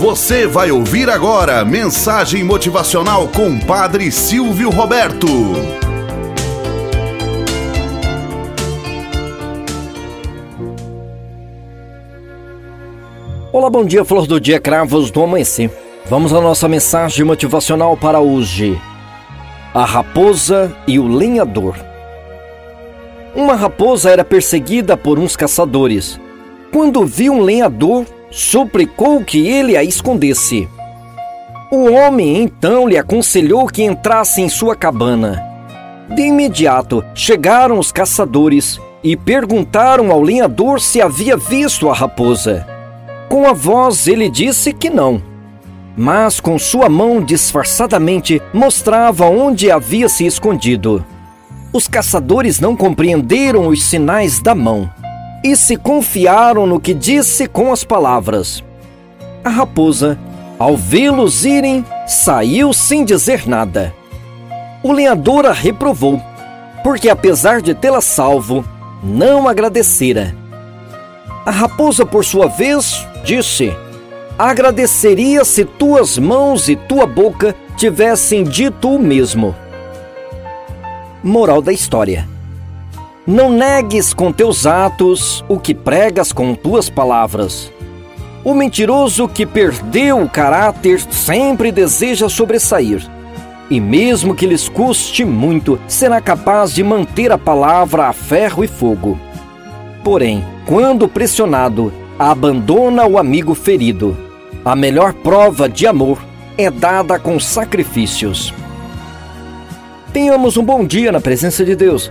Você vai ouvir agora mensagem motivacional com Padre Silvio Roberto. Olá, bom dia, flor do dia, cravos do amanhecer. Vamos à nossa mensagem motivacional para hoje. A raposa e o lenhador. Uma raposa era perseguida por uns caçadores. Quando viu um lenhador, suplicou que ele a escondesse. O homem então lhe aconselhou que entrasse em sua cabana. De imediato chegaram os caçadores e perguntaram ao lenhador se havia visto a raposa. Com a voz ele disse que não, mas com sua mão disfarçadamente mostrava onde havia se escondido. Os caçadores não compreenderam os sinais da mão e se confiaram no que disse com as palavras. A raposa, ao vê-los irem, saiu sem dizer nada. O lenhador a reprovou, porque apesar de tê-la salvo, não agradecera. A raposa, por sua vez, disse: Agradeceria se tuas mãos e tua boca tivessem dito o mesmo. Moral da história. Não negues com teus atos o que pregas com tuas palavras. O mentiroso que perdeu o caráter sempre deseja sobressair. E mesmo que lhes custe muito, será capaz de manter a palavra a ferro e fogo. Porém, quando pressionado, abandona o amigo ferido. A melhor prova de amor é dada com sacrifícios. Tenhamos um bom dia na presença de Deus